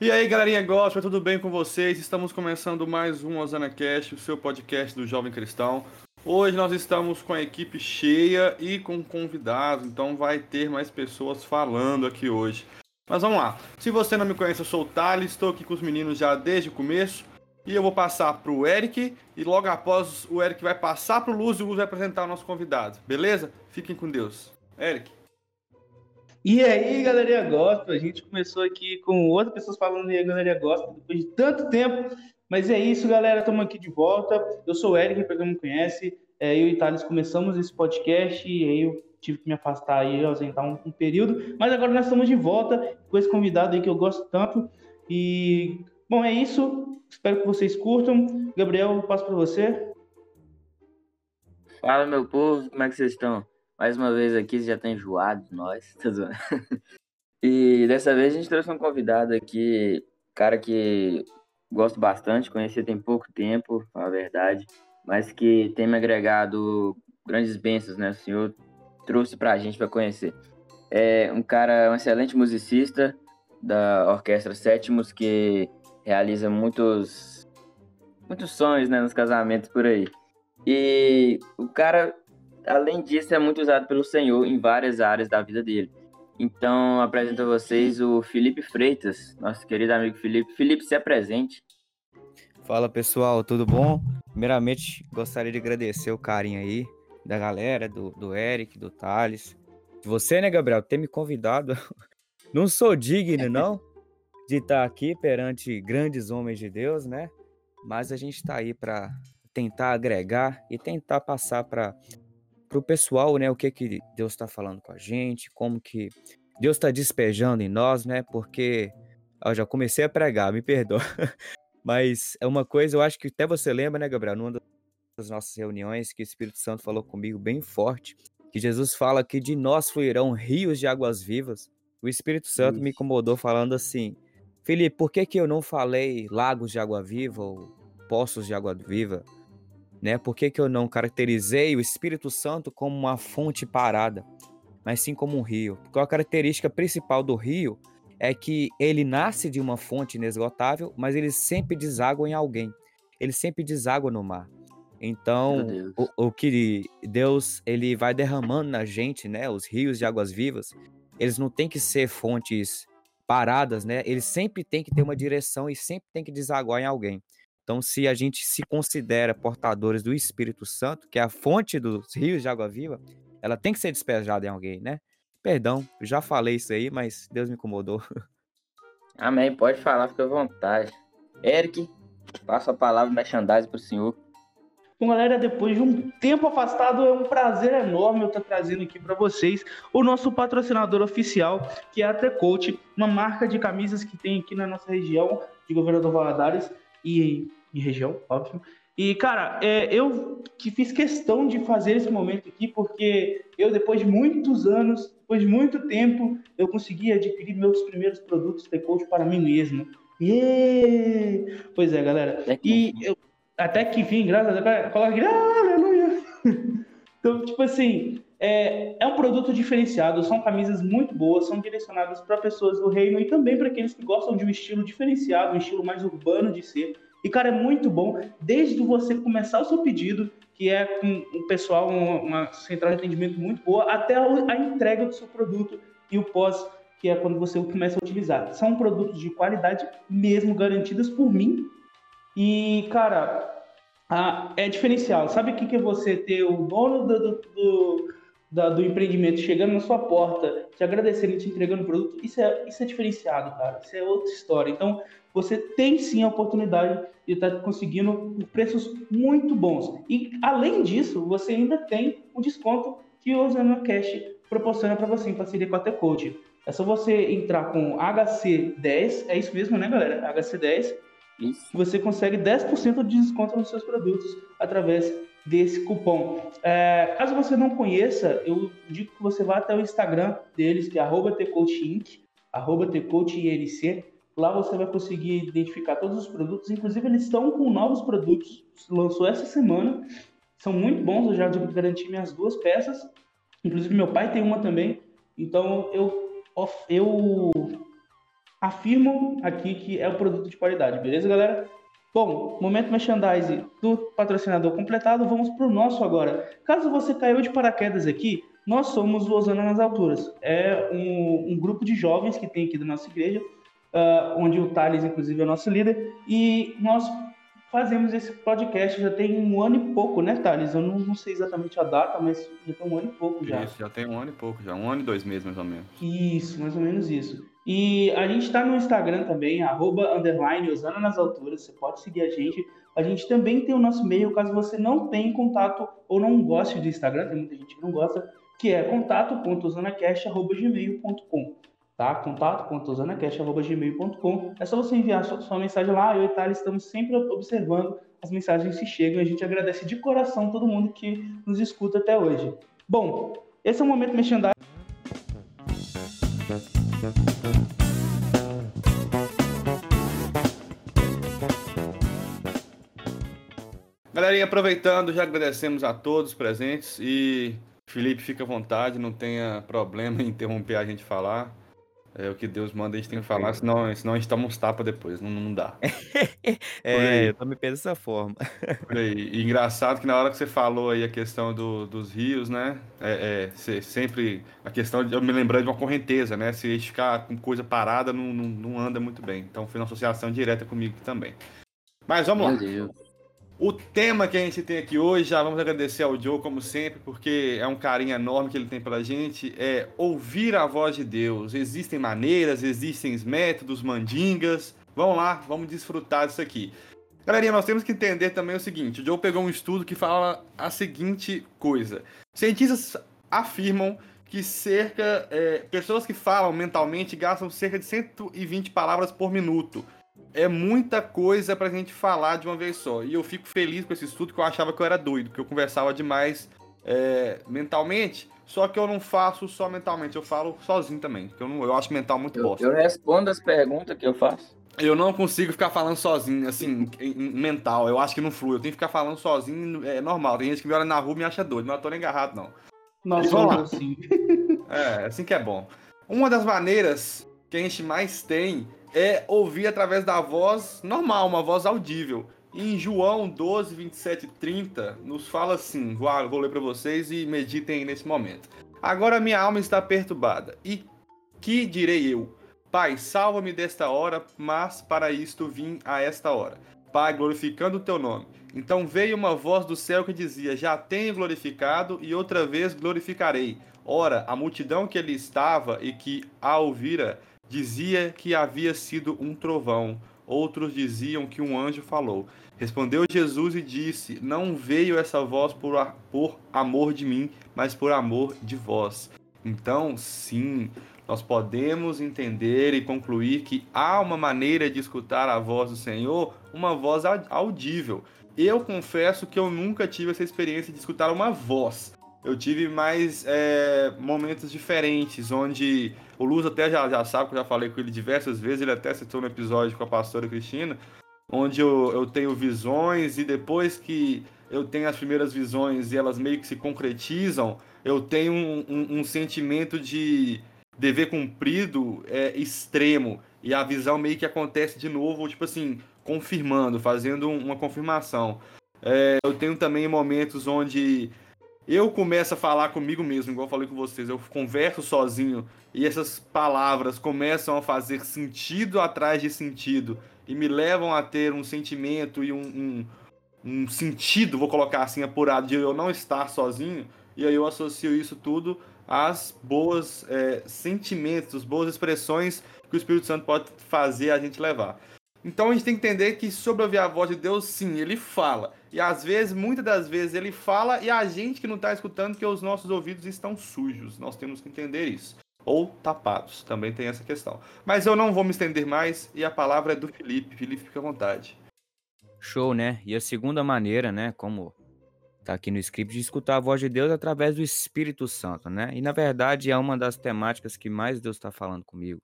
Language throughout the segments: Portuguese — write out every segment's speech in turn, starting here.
E aí, galerinha gospel, tudo bem com vocês? Estamos começando mais um Osana Cast, o seu podcast do Jovem Cristão. Hoje nós estamos com a equipe cheia e com convidados, então vai ter mais pessoas falando aqui hoje. Mas vamos lá. Se você não me conhece, eu sou o Thales, estou aqui com os meninos já desde o começo. E eu vou passar para o Eric, e logo após o Eric vai passar para o Luz e o Luz vai apresentar o nosso convidado. Beleza? Fiquem com Deus. Eric. E aí, galerinha gospel, a gente começou aqui com outras pessoas falando aí, galerinha gospel, depois de tanto tempo. Mas é isso, galera, estamos aqui de volta. Eu sou o Eric, para quem não me conhece. É, eu e Thales começamos esse podcast e aí eu tive que me afastar e ausentar um, um, período. Mas agora nós estamos de volta com esse convidado aí que eu gosto tanto. E, bom, é isso. Espero que vocês curtam. Gabriel, eu passo para você. Fala, meu povo, como é que vocês estão? Mais uma vez aqui, já tá enjoado nós, tá. E dessa vez a gente trouxe um convidado aqui, cara que gosto bastante, conheci tem pouco tempo, a verdade, mas que tem me agregado grandes bênçãos, né? O senhor trouxe pra gente para conhecer. É um cara, um excelente musicista da Orquestra Sétimos, que realiza muitos, muitos sonhos né, nos casamentos por aí. E o cara além disso, é muito usado pelo Senhor em várias áreas da vida dele. Então, apresento a vocês o Felipe Freitas, nosso querido amigo Felipe. Felipe, se apresente. Fala pessoal, tudo bom? Primeiramente, gostaria de agradecer o carinho aí da galera, do, do Eric, do Thales. Você, né, Gabriel, ter me convidado. Não sou digno, não, de estar aqui perante grandes homens de Deus, né? Mas a gente está aí para tentar agregar e tentar passar para o pessoal, né, o que que Deus está falando com a gente, como que Deus está despejando em nós, né? Porque eu já comecei a pregar, me perdoa. Mas é uma coisa, eu acho que até você lembra, né, Gabriel, numa das nossas reuniões, que o Espírito Santo falou comigo bem forte, que Jesus fala que de nós fluirão rios de águas vivas. O Espírito Santo Isso. me incomodou falando assim: Felipe, por que, que eu não falei lagos de água viva ou poços de água viva? Né? Por que, que eu não caracterizei o Espírito Santo como uma fonte parada, mas sim como um rio? Porque a característica principal do rio é que ele nasce de uma fonte inesgotável, mas ele sempre deságua em alguém. Ele sempre deságua no mar. Então, o, o, que Deus ele vai derramando na gente, né? Os rios de águas vivas, eles não têm que ser fontes paradas, né? Eles sempre têm que ter uma direção e sempre tem que desaguar em alguém. Então, se a gente se considera portadores do Espírito Santo, que é a fonte dos rios de água viva, ela tem que ser despejada em alguém, né? Perdão, já falei isso aí, mas Deus me incomodou. Amém, pode falar, fica à vontade. Eric, passo a palavra merchandising para o senhor. Bom, galera, depois de um tempo afastado, é um prazer enorme eu estar trazendo aqui para vocês o nosso patrocinador oficial, que é a T-Coach, uma marca de camisas que tem aqui na nossa região de Governador Valadares e região, óbvio. E, cara, é, eu que fiz questão de fazer esse momento aqui, porque eu, depois de muitos anos, depois de muito tempo, eu consegui adquirir meus primeiros produtos de coach para mim mesmo. Yeah! Pois é, galera. E eu, até que enfim, graças a Deus, coloca aleluia! então, tipo assim, é, é um produto diferenciado, são camisas muito boas, são direcionadas para pessoas do reino e também para aqueles que gostam de um estilo diferenciado, um estilo mais urbano de ser. E, cara, é muito bom, desde você começar o seu pedido, que é com pessoal, uma central de atendimento muito boa, até a entrega do seu produto e o pós, que é quando você começa a utilizar. São produtos de qualidade mesmo, garantidas por mim. E, cara, a, é diferencial. Sabe o que, que é você ter o dono do, do, do, do, empreendimento chegando na sua porta, te agradecendo e te entregando o produto? Isso é, isso é diferenciado, cara. Isso é outra história. Então, você tem sim a oportunidade de estar conseguindo preços muito bons. E além disso, você ainda tem um desconto que o Zona Cash proporciona para você em parceria com a T-Code. É só você entrar com HC10, é isso mesmo, né, galera? HC10. Isso. Você consegue 10% de desconto nos seus produtos através desse cupom. É, caso você não conheça, eu digo que você vá até o Instagram deles, que é tcoachinc, tcoachinc, Lá você vai conseguir identificar todos os produtos. Inclusive, eles estão com novos produtos. Lançou essa semana. são muito bons, eu já garanti minhas duas peças, inclusive meu pai tem uma também, então eu, eu afirmo aqui que é o produto de qualidade, beleza, galera? Bom, momento merchandise do patrocinador completado, vamos para o nosso agora. Caso você caiu de paraquedas aqui, nós somos o Osana nas Alturas. É um, um grupo de jovens que tem aqui da nossa igreja, uh, onde o Thales, inclusive, é nosso líder, e nós fazemos esse podcast já tem um ano e pouco, né, Thales? Eu não, não, sei exatamente a data, mas já tem um ano e pouco já. Isso, já tem um ano e pouco, já. Um ano e dois meses, mais ou menos. Isso, mais ou menos isso. E a gente está no Instagram também, arroba, underline, Osana nas alturas. Você pode seguir a gente. A gente também tem o nosso e-mail, caso você não tenha contato ou não goste do Instagram, tem muita gente que não gosta, que é contato.osanacast.gmail.com tá? contato.osanacast.gmail.com É só você enviar sua, sua mensagem lá, eu e Thales estamos sempre observando as mensagens se chegam. A gente agradece de coração todo mundo que nos escuta até hoje. Bom, esse é o momento merchandising. Galerinha, aproveitando, já agradecemos a todos presentes e Felipe, fica à vontade, não tenha problema em interromper a gente falar. É o que Deus manda, a gente tem que falar, senão, senão a gente toma uns tapas depois, não, não dá. é, eu também penso dessa forma. E, engraçado que na hora que você falou aí a questão do, dos rios, né? É, é sempre a questão de eu me lembrando de uma correnteza, né? Se a gente ficar com coisa parada, não, não, não anda muito bem. Então foi uma associação direta comigo também. Mas vamos lá. Deus. O tema que a gente tem aqui hoje, já vamos agradecer ao Joe, como sempre, porque é um carinho enorme que ele tem pela gente, é ouvir a voz de Deus. Existem maneiras, existem métodos, mandingas. Vamos lá, vamos desfrutar disso aqui. Galerinha, nós temos que entender também o seguinte: o Joe pegou um estudo que fala a seguinte coisa. Cientistas afirmam que cerca. É, pessoas que falam mentalmente gastam cerca de 120 palavras por minuto é muita coisa pra gente falar de uma vez só. E eu fico feliz com esse estudo, que eu achava que eu era doido, que eu conversava demais é, mentalmente. Só que eu não faço só mentalmente, eu falo sozinho também. Que eu, não, eu acho mental muito eu, bosta. Eu respondo as perguntas que eu faço. Eu não consigo ficar falando sozinho, assim, mental. Eu acho que não flui. Eu tenho que ficar falando sozinho, é normal. Tem gente que me olha na rua e me acha doido, mas eu tô nem agarrado, não. Nossa, vamos lá. Assim. É, assim que é bom. Uma das maneiras que a gente mais tem é ouvir através da voz normal, uma voz audível. em João 12, 27 e 30, nos fala assim: vou, vou ler para vocês e meditem nesse momento. Agora minha alma está perturbada. E que direi eu? Pai, salva-me desta hora, mas para isto vim a esta hora. Pai, glorificando o teu nome. Então veio uma voz do céu que dizia: Já tenho glorificado e outra vez glorificarei. Ora, a multidão que ele estava e que a ouvira dizia que havia sido um trovão, outros diziam que um anjo falou. Respondeu Jesus e disse: Não veio essa voz por, por amor de mim, mas por amor de vós. Então, sim, nós podemos entender e concluir que há uma maneira de escutar a voz do Senhor, uma voz audível. Eu confesso que eu nunca tive essa experiência de escutar uma voz. Eu tive mais é, momentos diferentes, onde o Luz até já, já sabe que eu já falei com ele diversas vezes, ele até citou no episódio com a pastora Cristina, onde eu, eu tenho visões e depois que eu tenho as primeiras visões e elas meio que se concretizam, eu tenho um, um, um sentimento de dever cumprido é, extremo. E a visão meio que acontece de novo, tipo assim, confirmando, fazendo uma confirmação. É, eu tenho também momentos onde eu começo a falar comigo mesmo, igual eu falei com vocês, eu converso sozinho e essas palavras começam a fazer sentido atrás de sentido e me levam a ter um sentimento e um, um, um sentido, vou colocar assim, apurado, de eu não estar sozinho, e aí eu associo isso tudo às boas é, sentimentos, boas expressões que o Espírito Santo pode fazer a gente levar. Então a gente tem que entender que sobre ouvir a voz de Deus, sim, ele fala. E às vezes, muitas das vezes, ele fala e a gente que não está escutando que os nossos ouvidos estão sujos. Nós temos que entender isso. Ou tapados, também tem essa questão. Mas eu não vou me estender mais e a palavra é do Felipe. Felipe, fica à vontade. Show, né? E a segunda maneira, né, como tá aqui no script, de escutar a voz de Deus é através do Espírito Santo, né? E na verdade é uma das temáticas que mais Deus está falando comigo.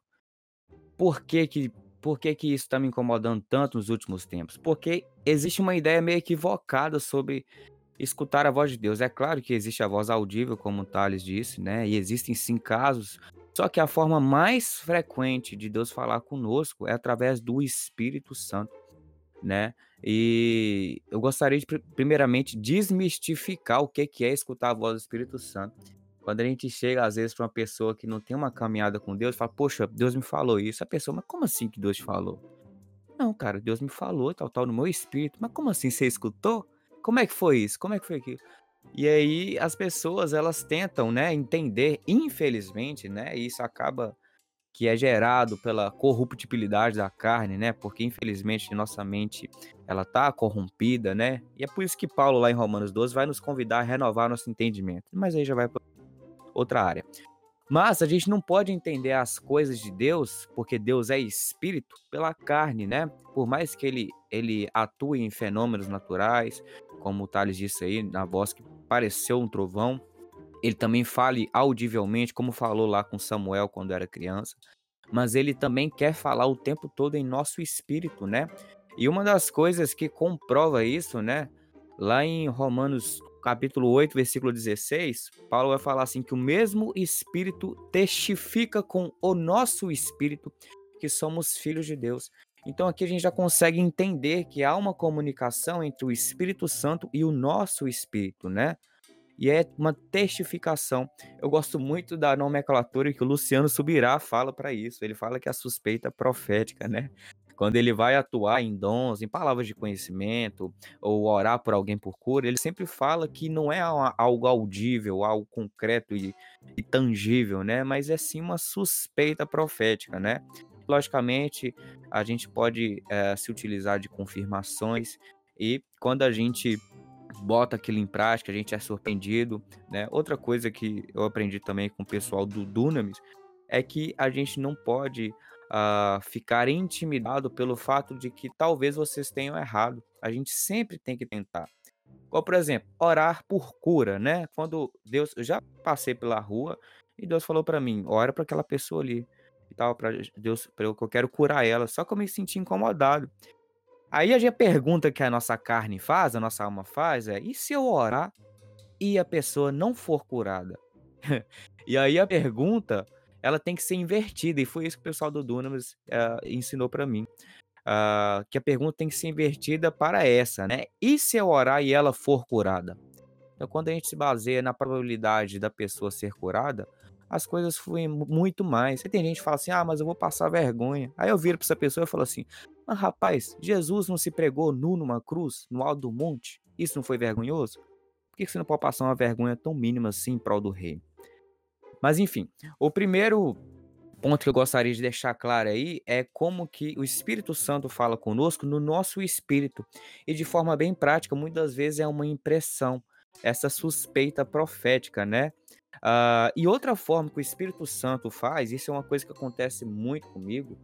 Por que que por que, que isso está me incomodando tanto nos últimos tempos? Porque existe uma ideia meio equivocada sobre escutar a voz de Deus. É claro que existe a voz audível, como o Thales disse, né? E existem sim casos. Só que a forma mais frequente de Deus falar conosco é através do Espírito Santo, né? E eu gostaria de, primeiramente, desmistificar o que é escutar a voz do Espírito Santo. Quando a gente chega, às vezes, para uma pessoa que não tem uma caminhada com Deus, fala, poxa, Deus me falou isso. A pessoa, mas como assim que Deus te falou? Não, cara, Deus me falou, tal, tal, no meu espírito. Mas como assim? Você escutou? Como é que foi isso? Como é que foi aquilo? E aí as pessoas elas tentam, né, entender, infelizmente, né, e isso acaba que é gerado pela corruptibilidade da carne, né? Porque infelizmente nossa mente ela tá corrompida, né? E é por isso que Paulo lá em Romanos 12 vai nos convidar a renovar nosso entendimento. Mas aí já vai para outra área. Mas a gente não pode entender as coisas de Deus, porque Deus é espírito, pela carne, né? Por mais que ele, ele atue em fenômenos naturais, como o Thales disse aí, na voz que pareceu um trovão, ele também fale audivelmente, como falou lá com Samuel quando era criança, mas ele também quer falar o tempo todo em nosso espírito, né? E uma das coisas que comprova isso, né? Lá em Romanos capítulo 8, versículo 16, Paulo vai falar assim: que o mesmo Espírito testifica com o nosso espírito que somos filhos de Deus. Então aqui a gente já consegue entender que há uma comunicação entre o Espírito Santo e o nosso espírito, né? E é uma testificação. Eu gosto muito da nomenclatura que o Luciano Subirá fala para isso. Ele fala que é a suspeita profética, né? Quando ele vai atuar em dons, em palavras de conhecimento, ou orar por alguém por cura, ele sempre fala que não é algo audível, algo concreto e, e tangível, né? Mas é sim uma suspeita profética, né? Logicamente, a gente pode é, se utilizar de confirmações e quando a gente bota aquilo em prática, a gente é surpreendido, né? Outra coisa que eu aprendi também com o pessoal do Dunamis é que a gente não pode uh, ficar intimidado pelo fato de que talvez vocês tenham errado. A gente sempre tem que tentar. Ou, por exemplo, orar por cura, né? Quando Deus, eu já passei pela rua e Deus falou para mim, ora para aquela pessoa ali e tal, para Deus, para eu que eu quero curar ela. Só que eu me senti incomodado. Aí a pergunta que a nossa carne faz, a nossa alma faz é: e se eu orar e a pessoa não for curada? e aí a pergunta ela tem que ser invertida, e foi isso que o pessoal do Dunamis uh, ensinou para mim. Uh, que a pergunta tem que ser invertida para essa, né? E se eu orar e ela for curada? Então, quando a gente se baseia na probabilidade da pessoa ser curada, as coisas fluem muito mais. Você tem gente que fala assim: ah, mas eu vou passar vergonha. Aí eu viro para essa pessoa e falo assim: mas rapaz, Jesus não se pregou nu numa cruz, no alto do monte? Isso não foi vergonhoso? Por que você não pode passar uma vergonha tão mínima assim em prol do rei? Mas enfim, o primeiro ponto que eu gostaria de deixar claro aí é como que o Espírito Santo fala conosco no nosso espírito. E de forma bem prática, muitas vezes é uma impressão, essa suspeita profética, né? Uh, e outra forma que o Espírito Santo faz, isso é uma coisa que acontece muito comigo,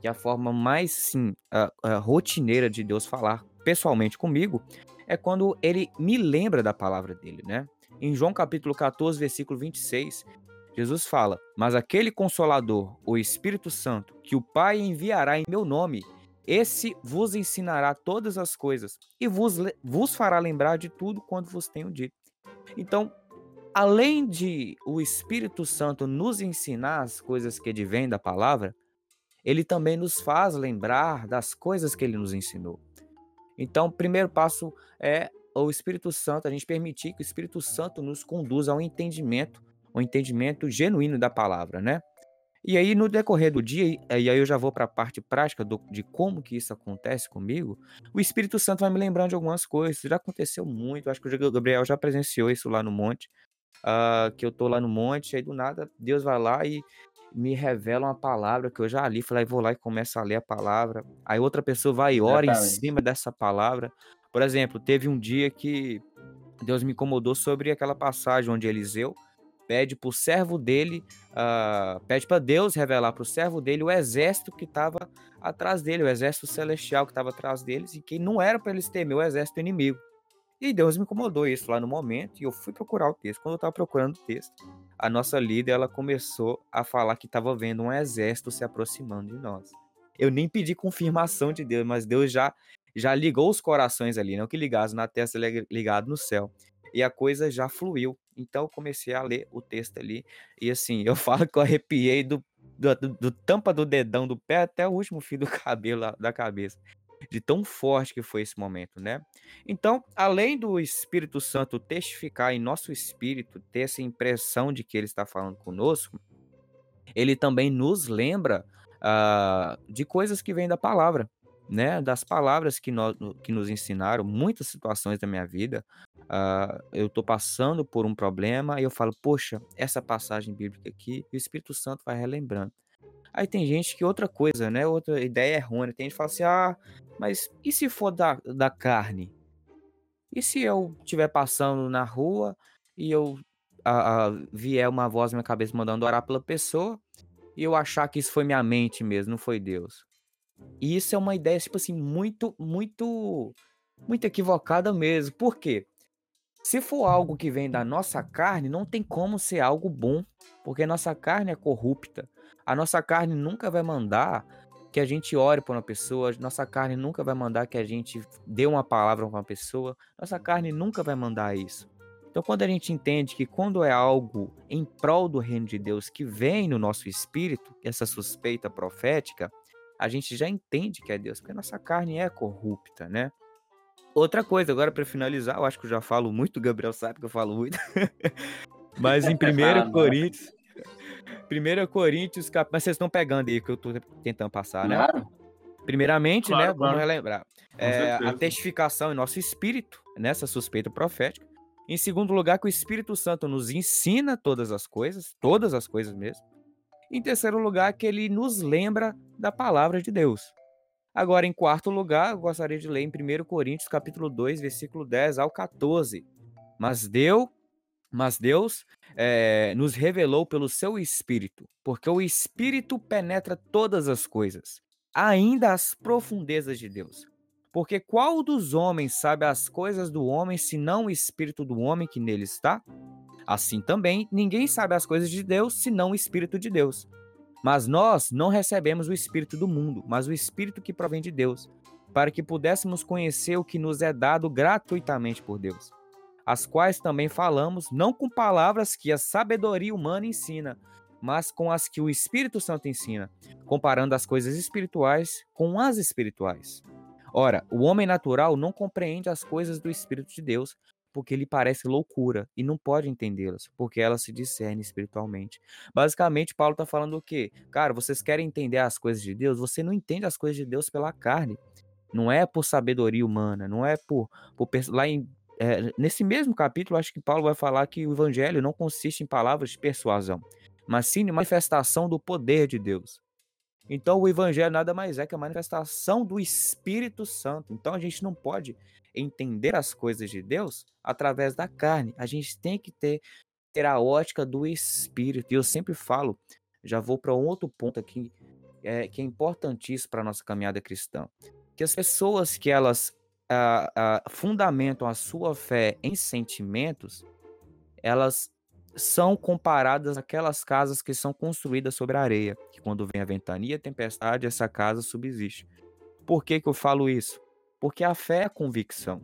que é a forma mais sim, uh, uh, rotineira de Deus falar pessoalmente comigo, é quando ele me lembra da palavra dele, né? Em João capítulo 14, versículo 26, Jesus fala: Mas aquele consolador, o Espírito Santo, que o Pai enviará em meu nome, esse vos ensinará todas as coisas e vos, vos fará lembrar de tudo quanto vos tenho dito. Então, além de o Espírito Santo nos ensinar as coisas que advêm da palavra, ele também nos faz lembrar das coisas que ele nos ensinou. Então, o primeiro passo é o Espírito Santo, a gente permitir que o Espírito Santo nos conduza ao entendimento um entendimento genuíno da palavra, né? E aí, no decorrer do dia, e aí eu já vou para a parte prática do, de como que isso acontece comigo, o Espírito Santo vai me lembrando de algumas coisas. Já aconteceu muito, acho que o Gabriel já presenciou isso lá no monte, uh, que eu tô lá no monte, aí do nada Deus vai lá e me revela uma palavra que eu já li, falei, vou lá e começo a ler a palavra. Aí outra pessoa vai e ora em cima dessa palavra. Por exemplo, teve um dia que Deus me incomodou sobre aquela passagem onde Eliseu pede para o servo dele, uh, pede para Deus revelar para o servo dele o exército que estava atrás dele, o exército celestial que estava atrás deles, e que não era para eles temer o exército inimigo. E Deus me incomodou isso lá no momento, e eu fui procurar o texto. Quando eu estava procurando o texto, a nossa líder ela começou a falar que estava vendo um exército se aproximando de nós. Eu nem pedi confirmação de Deus, mas Deus já já ligou os corações ali, não que ligasse na testa, ligado no céu. E a coisa já fluiu. Então eu comecei a ler o texto ali. E assim, eu falo que eu arrepiei do, do, do, tampa do dedão do pé até o último fio do cabelo da cabeça. De tão forte que foi esse momento, né? Então, além do Espírito Santo testificar em nosso espírito, ter essa impressão de que ele está falando conosco, ele também nos lembra uh, de coisas que vêm da palavra né, das palavras que, nós, que nos ensinaram, muitas situações da minha vida, uh, eu estou passando por um problema e eu falo, poxa, essa passagem bíblica aqui, e o Espírito Santo vai relembrando. Aí tem gente que outra coisa, né, outra ideia errônea, tem gente que fala assim, ah, mas e se for da, da carne? E se eu estiver passando na rua e eu a, a, vier uma voz na minha cabeça mandando orar pela pessoa e eu achar que isso foi minha mente mesmo, não foi Deus? E isso é uma ideia, tipo assim, muito, muito, muito equivocada mesmo. Por quê? Se for algo que vem da nossa carne, não tem como ser algo bom, porque nossa carne é corrupta. A nossa carne nunca vai mandar que a gente ore por uma pessoa, nossa carne nunca vai mandar que a gente dê uma palavra para uma pessoa, nossa carne nunca vai mandar isso. Então, quando a gente entende que quando é algo em prol do reino de Deus que vem no nosso espírito, essa suspeita profética, a gente já entende que é Deus, porque nossa carne é corrupta, né? Outra coisa, agora para finalizar, eu acho que eu já falo muito, o Gabriel sabe que eu falo muito. Mas em 1 ah, Coríntios, 1 Coríntios, cap... mas vocês estão pegando aí que eu estou tentando passar, né? Claro. Primeiramente, claro, né, claro. vamos relembrar, é, a testificação em nosso espírito, nessa suspeita profética. Em segundo lugar, que o Espírito Santo nos ensina todas as coisas, todas as coisas mesmo. Em terceiro lugar, que ele nos lembra da palavra de Deus. Agora, em quarto lugar, eu gostaria de ler em 1 Coríntios, capítulo 2, versículo 10 ao 14. Mas mas Deus é, nos revelou pelo seu Espírito, porque o Espírito penetra todas as coisas, ainda as profundezas de Deus. Porque qual dos homens sabe as coisas do homem, senão o Espírito do homem que nele está? Assim também, ninguém sabe as coisas de Deus senão o Espírito de Deus. Mas nós não recebemos o Espírito do mundo, mas o Espírito que provém de Deus, para que pudéssemos conhecer o que nos é dado gratuitamente por Deus, as quais também falamos, não com palavras que a sabedoria humana ensina, mas com as que o Espírito Santo ensina, comparando as coisas espirituais com as espirituais. Ora, o homem natural não compreende as coisas do Espírito de Deus, porque lhe parece loucura e não pode entendê-las, porque elas se discernem espiritualmente. Basicamente, Paulo está falando o quê? Cara, vocês querem entender as coisas de Deus? Você não entende as coisas de Deus pela carne. Não é por sabedoria humana, não é por. por lá em, é, nesse mesmo capítulo, acho que Paulo vai falar que o evangelho não consiste em palavras de persuasão, mas sim em manifestação do poder de Deus. Então, o evangelho nada mais é que a manifestação do Espírito Santo. Então, a gente não pode entender as coisas de Deus através da carne. A gente tem que ter, ter a ótica do espírito. E eu sempre falo, já vou para um outro ponto aqui, é, que é importantíssimo para a nossa caminhada cristã. Que as pessoas que elas fundamentam a sua fé em sentimentos, elas são comparadas àquelas casas que são construídas sobre a areia, que quando vem a ventania a tempestade, essa casa subsiste. Por que, que eu falo isso? Porque a fé é a convicção.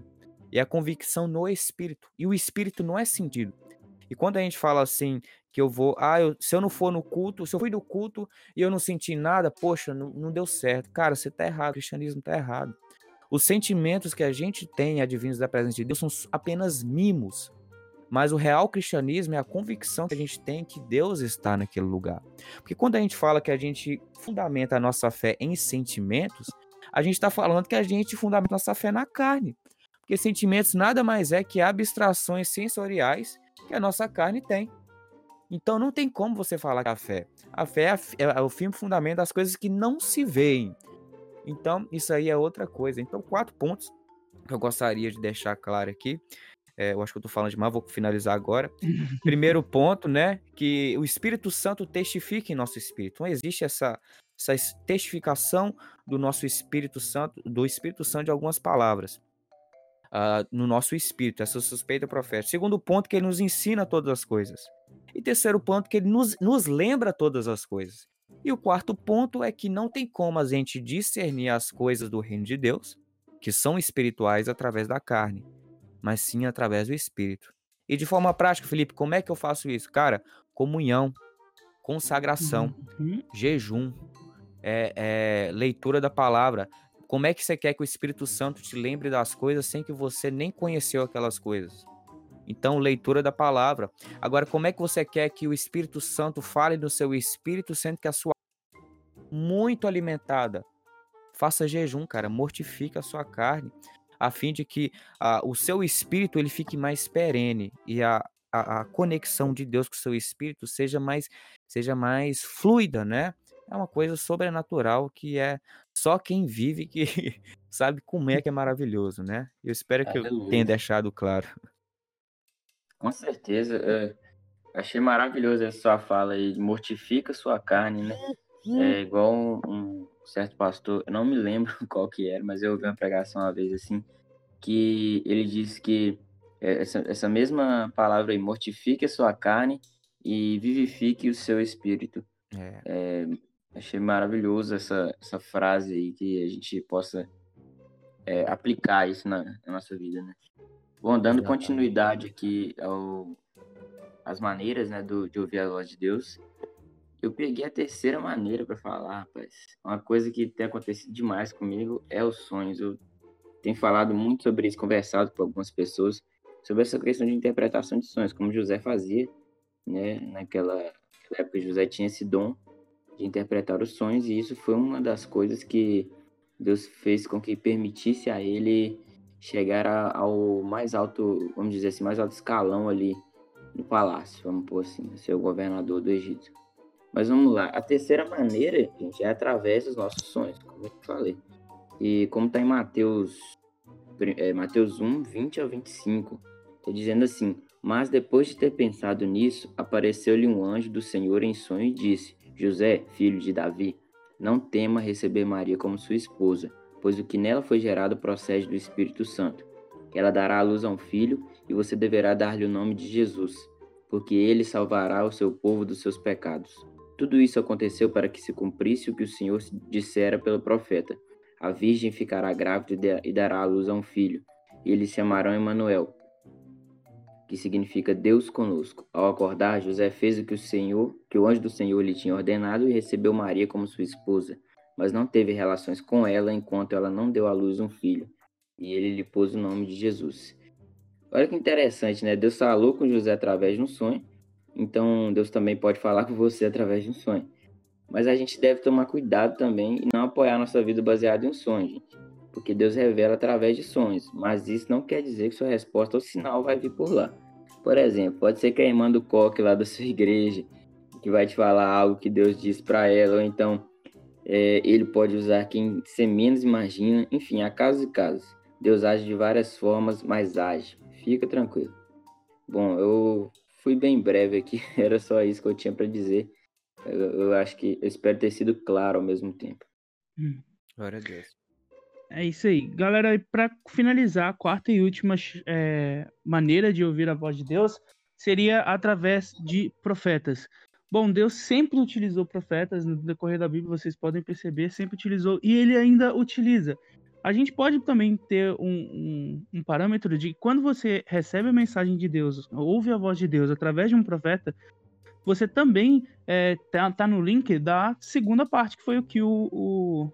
E a convicção no espírito. E o espírito não é sentido. E quando a gente fala assim, que eu vou, ah, eu, se eu não for no culto, se eu fui do culto e eu não senti nada, poxa, não, não deu certo. Cara, você tá errado, o cristianismo tá errado. Os sentimentos que a gente tem advindos da presença de Deus são apenas mimos. Mas o real cristianismo é a convicção que a gente tem que Deus está naquele lugar. Porque quando a gente fala que a gente fundamenta a nossa fé em sentimentos, a gente está falando que a gente fundamenta nossa fé na carne. Porque sentimentos nada mais é que abstrações sensoriais que a nossa carne tem. Então não tem como você falar que a fé. A fé é, é o firme fundamento das coisas que não se veem. Então, isso aí é outra coisa. Então, quatro pontos que eu gostaria de deixar claro aqui. É, eu acho que eu tô falando demais, vou finalizar agora. Primeiro ponto, né? Que o Espírito Santo testifica em nosso espírito. Não existe essa, essa testificação do nosso Espírito Santo, do Espírito Santo de algumas palavras. Uh, no nosso espírito, essa suspeita profética. Segundo ponto, que ele nos ensina todas as coisas. E terceiro ponto, que ele nos, nos lembra todas as coisas. E o quarto ponto é que não tem como a gente discernir as coisas do reino de Deus, que são espirituais através da carne, mas sim através do espírito. E de forma prática, Felipe, como é que eu faço isso? Cara, comunhão, consagração, uhum. jejum, é, é, leitura da palavra. Como é que você quer que o Espírito Santo te lembre das coisas sem que você nem conheceu aquelas coisas? Então, leitura da palavra. Agora, como é que você quer que o Espírito Santo fale no seu espírito, sendo que a sua muito alimentada? Faça jejum, cara, mortifica a sua carne, a fim de que uh, o seu espírito ele fique mais perene e a, a, a, conexão de Deus com o seu espírito seja mais seja mais fluida, né? É uma coisa sobrenatural que é só quem vive que sabe como é que é maravilhoso, né? Eu espero que Aleluia. eu tenha deixado claro. Com certeza. É, achei maravilhoso essa sua fala aí. Mortifica sua carne, né? Uhum. É igual um, um, certo pastor, eu não me lembro qual que era, mas eu ouvi uma pregação uma vez assim, que ele disse que é, essa, essa mesma palavra aí, mortifique a sua carne e vivifique o seu espírito. É. É, achei maravilhoso essa, essa frase aí, que a gente possa é, aplicar isso na, na nossa vida, né? Bom, dando continuidade aqui ao, às maneiras né, do, de ouvir a voz de Deus, eu peguei a terceira maneira para falar, rapaz. Uma coisa que tem acontecido demais comigo é os sonhos. Eu tenho falado muito sobre isso, conversado com algumas pessoas sobre essa questão de interpretação de sonhos, como José fazia, né? Naquela, naquela época, José tinha esse dom de interpretar os sonhos, e isso foi uma das coisas que Deus fez com que permitisse a ele chegar ao mais alto, vamos dizer assim, mais alto escalão ali no palácio, vamos pôr assim, ser o governador do Egito. Mas vamos lá, a terceira maneira, gente, é através dos nossos sonhos, como eu falei. E como está em Mateus, é, Mateus 1, 20 a 25, está dizendo assim, mas depois de ter pensado nisso, apareceu-lhe um anjo do Senhor em sonho e disse, José, filho de Davi, não tema receber Maria como sua esposa, pois o que nela foi gerado procede do Espírito Santo. Ela dará à luz a um filho, e você deverá dar-lhe o nome de Jesus, porque ele salvará o seu povo dos seus pecados. Tudo isso aconteceu para que se cumprisse o que o Senhor dissera pelo profeta. A virgem ficará grávida e dará à luz a um filho, e eles chamarão Emanuel, que significa Deus conosco. Ao acordar, José fez o que o Senhor, que o anjo do Senhor lhe tinha ordenado e recebeu Maria como sua esposa mas não teve relações com ela enquanto ela não deu à luz um filho, e ele lhe pôs o nome de Jesus. Olha que interessante, né? Deus falou com José através de um sonho, então Deus também pode falar com você através de um sonho. Mas a gente deve tomar cuidado também e não apoiar nossa vida baseada em um sonho, gente. Porque Deus revela através de sonhos, mas isso não quer dizer que sua resposta ou sinal vai vir por lá. Por exemplo, pode ser que a irmã do coque lá da sua igreja, que vai te falar algo que Deus disse para ela, ou então é, ele pode usar quem você menos imagina, enfim, há casos e casos. Deus age de várias formas, mas age. Fica tranquilo. Bom, eu fui bem breve aqui, era só isso que eu tinha para dizer. Eu, eu, acho que eu espero ter sido claro ao mesmo tempo. Hum. Glória a Deus. É isso aí. Galera, para finalizar, a quarta e última é, maneira de ouvir a voz de Deus seria através de profetas. Bom, Deus sempre utilizou profetas no decorrer da Bíblia, vocês podem perceber, sempre utilizou e ele ainda utiliza. A gente pode também ter um, um, um parâmetro de quando você recebe a mensagem de Deus, ouve a voz de Deus através de um profeta, você também é, tá, tá, no link da segunda parte, que foi o que o, o,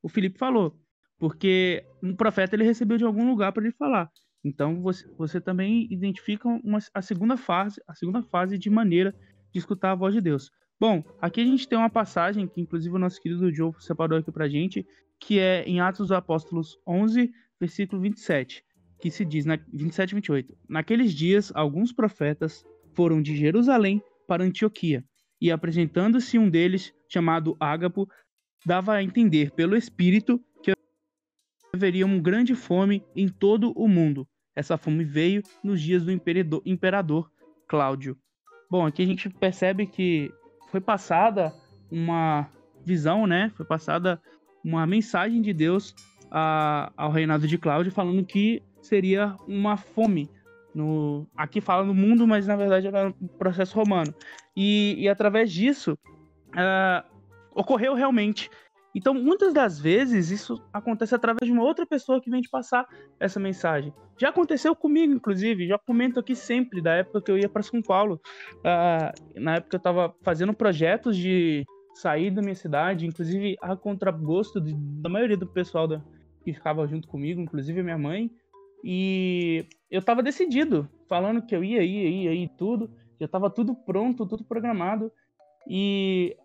o Felipe falou. Porque um profeta ele recebeu de algum lugar para ele falar. Então você, você também identifica uma, a segunda fase, a segunda fase de maneira de escutar a voz de Deus. Bom, aqui a gente tem uma passagem que inclusive o nosso querido Joe separou aqui pra gente, que é em Atos dos Apóstolos 11, versículo 27, que se diz, na, 27 e 28, Naqueles dias, alguns profetas foram de Jerusalém para Antioquia, e apresentando-se um deles, chamado Ágapo, dava a entender pelo Espírito haveria uma grande fome em todo o mundo. Essa fome veio nos dias do imperador, imperador Cláudio. Bom, aqui a gente percebe que foi passada uma visão, né? Foi passada uma mensagem de Deus a, ao reinado de Cláudio falando que seria uma fome. No, aqui fala no mundo, mas na verdade era no processo romano. E, e através disso uh, ocorreu realmente. Então, muitas das vezes, isso acontece através de uma outra pessoa que vem te passar essa mensagem. Já aconteceu comigo, inclusive, já comento aqui sempre, da época que eu ia para São Paulo. Uh, na época eu estava fazendo projetos de sair da minha cidade, inclusive a contragosto de, da maioria do pessoal da, que ficava junto comigo, inclusive minha mãe. E eu estava decidido, falando que eu ia, ia, ia, ia tudo. Já estava tudo pronto, tudo programado. E